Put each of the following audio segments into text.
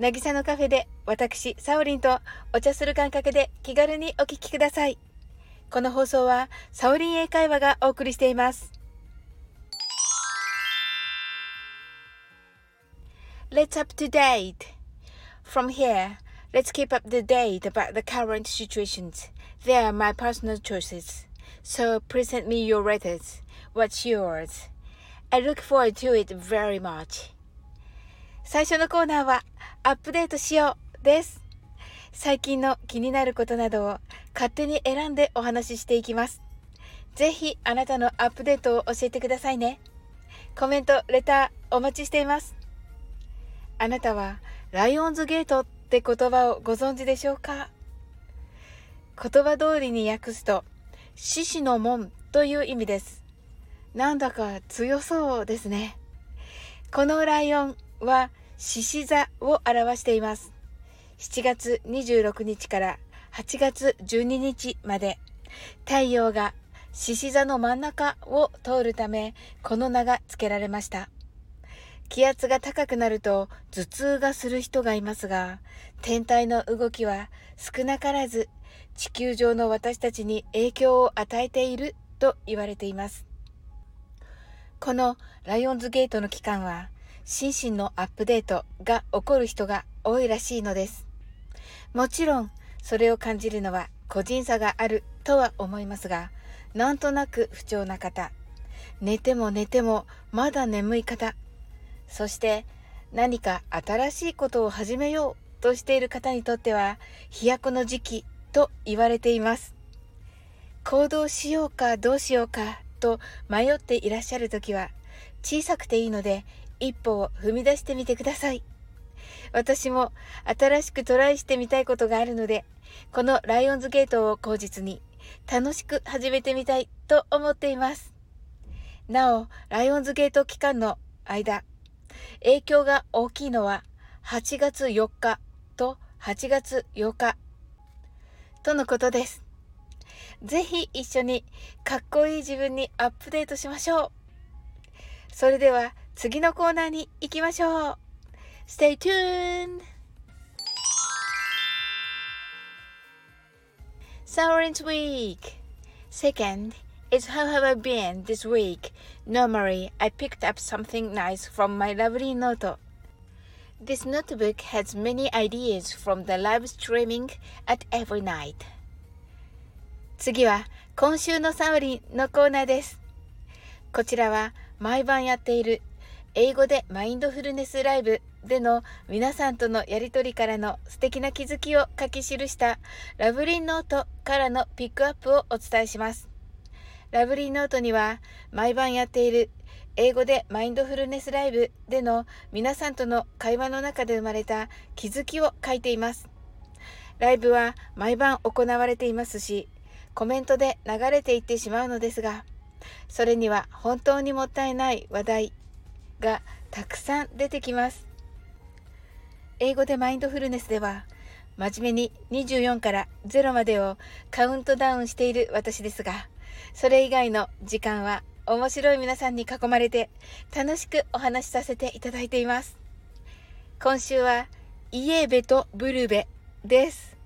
渚のカフェで私、サオリンとお茶する感覚で気軽にお聞きください。この放送はサオリン英会話がお送りしています。Let's up to date. From here, let's keep up to date about the current situations. They are my personal choices. So present me your letters. What's yours? I look forward to it very much. 最初のコーナーはアップデートしようです。最近の気になることなどを勝手に選んでお話ししていきます。ぜひあなたのアップデートを教えてくださいね。コメント、レターお待ちしています。あなたはライオンズゲートって言葉をご存知でしょうか？言葉通りに訳すと、獅子の門という意味です。なんだか強そうですね。このライオンは獅子座を表しています。7月26日から8月12日まで太陽が獅子座の真ん中を通るためこの名が付けられました。気圧が高くなると頭痛がする人がいますが、天体の動きは少なからず地球上の私たちに影響を与えていると言われています。このライオンズゲートの期間は心身のアップデートが起こる人が多いらしいのです。もちろんそれを感じるのは個人差があるとは思いますが、なんとなく不調な方、寝ても寝てもまだ眠い方、そして何か新しいことを始めようとしている方にとっては飛躍の時期と言われています。行動しようかどうしようかと迷っていらっしゃる時は小さくていいので一歩を踏み出してみてください。私も新しくトライしてみたいことがあるので、このライオンズゲートを口実に楽しく始めてみたいと思っています。なお、ライオンズゲート期間の間、影響が大きいのは8月4日と8月8日とのことです。ぜひ一緒にかっこいい自分にアップデートしましょう。それでは次のコーナーに行きましょう。Stay tuned! Sovereign's Week Second is how have I been this week? Normally, I picked up something nice from my lovely note. This notebook has many ideas from the live streaming at every night. 次は今週のサウリンのコーナーです。こちらは毎晩やっている英語でマインドフルネスライブでの皆さんとのやりとりからの素敵な気づきを書き記したラブリーノートからのピックアップをお伝えします。ラブリーノートには毎晩やっている英語でマインドフルネスライブでの皆さんとの会話の中で生まれた気づきを書いています。ライブは毎晩行われていますし、コメントで流れていってしまうのですが、それには本当にもったいない話題がたくさん出てきます。英語でマインドフルネスでは、真面目に24から0までをカウントダウンしている私ですが、それ以外の時間は面白い皆さんに囲まれて楽しくお話しさせていただいています。今週はイエベとブルベです。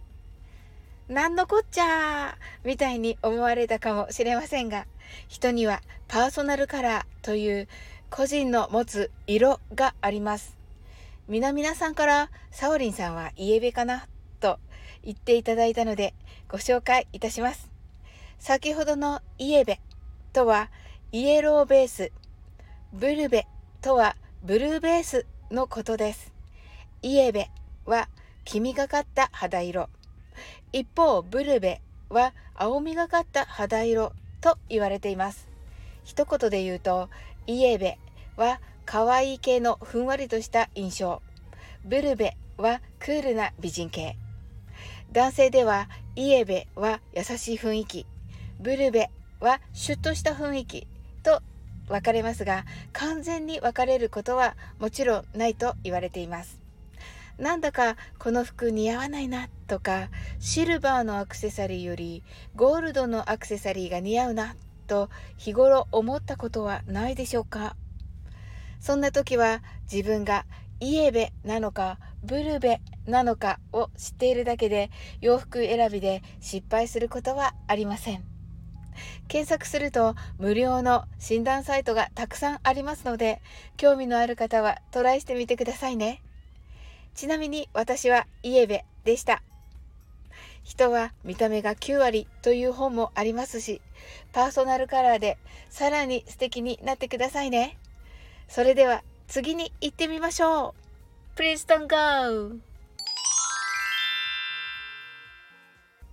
なんのこっちゃーみたいに思われたかもしれませんが、人にはパーソナルカラーという個人の持つ色があります。皆々さんからサオリンさんはイエベかなと言っていただいたのでご紹介いたします。先ほどのイエベとはイエローベース、ブルベとはブルーベースのことです。イエベは黄みがかった肌色。一方、ブルベは青みがかった肌色と言われています。一言で言うと、イエベは可愛い系のふんわりとした印象。ブルベはクールな美人系。男性ではイエベは優しい雰囲気。ブルベはシュッとした雰囲気と分かれますが、完全に分かれることはもちろんないと言われています。なんだかこの服似合わないなとか、シルバーのアクセサリーよりゴールドのアクセサリーが似合うなと日頃思ったことはないでしょうか？そんな時は自分がイエベなのかブルベなのかを知っているだけで洋服選びで失敗することはありません。検索すると無料の診断サイトがたくさんありますので興味のある方はトライしてみてくださいね。ちなみに私はイエベでした。人は見た目が9割という本もありますし、パーソナルカラーでさらに素敵になってくださいね。それでは次に行ってみましょう。Please don't go!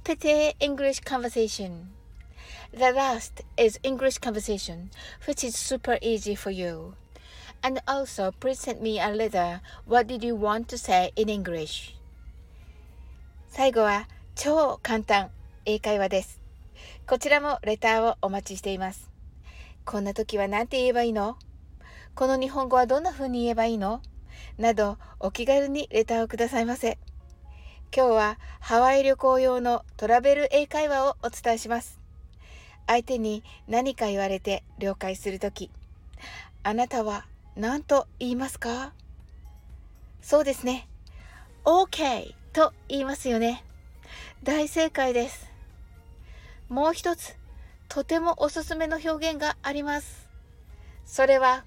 Petty English Conversation The last is English conversation, which is super easy for you. And also, please send me a letter. What did you want to say in English? 最後は超簡単英会話です。こちらもレターをお待ちしています。こんな時は何て言えばいいの？この日本語はどんな風に言えばいいの？などお気軽にレターをくださいませ。今日はハワイ旅行用のトラベル英会話をお伝えします。相手に何か言われて了解するとき、あなたは何と言いますか？そうですね。OK と言いますよね。大正解です。もう一つ、とてもおすすめの表現があります。それは、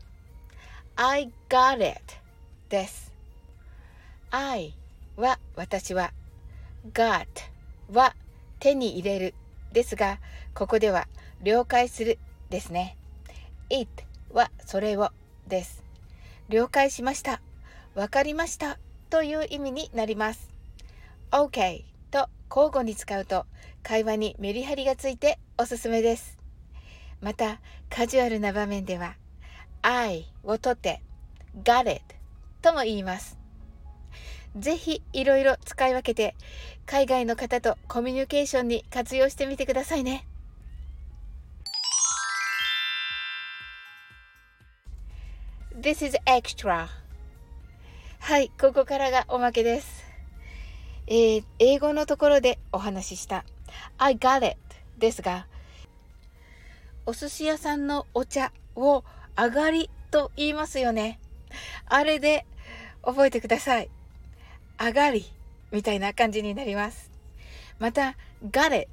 I got it です。I は私は、got は手に入れるですが、ここでは了解するですね。it はそれをです。了解しました。わかりました。という意味になります。OK 交互に使うと会話にメリハリがついておすすめです。また、カジュアルな場面では I を取って got it とも言います。ぜひいろいろ使い分けて海外の方とコミュニケーションに活用してみてくださいね。This is extra. はい、ここからがおまけです。えー、英語のところでお話しした I got it ですが、お寿司屋さんのお茶を上がりと言いますよね。あれで覚えてください。上がりみたいな感じになります。また、ガレ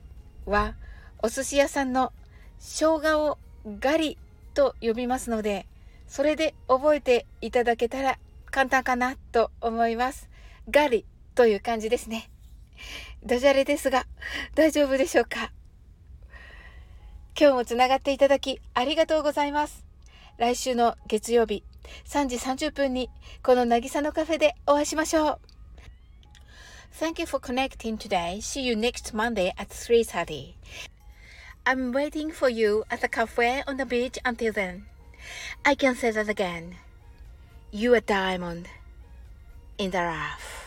はお寿司屋さんの生姜をガリと呼びますので、それで覚えていただけたら簡単かなと思います。ガリという感じですね。ダジャレですが、大丈夫でしょうか今日もつながっていただきありがとうございます。来週の月曜日3時30分にこの渚のカフェでお会いしましょう。Thank you for connecting today. See you next Monday at 3.30. I'm waiting for you at the cafe on the beach until then. I can say that again. You are diamond in the rough.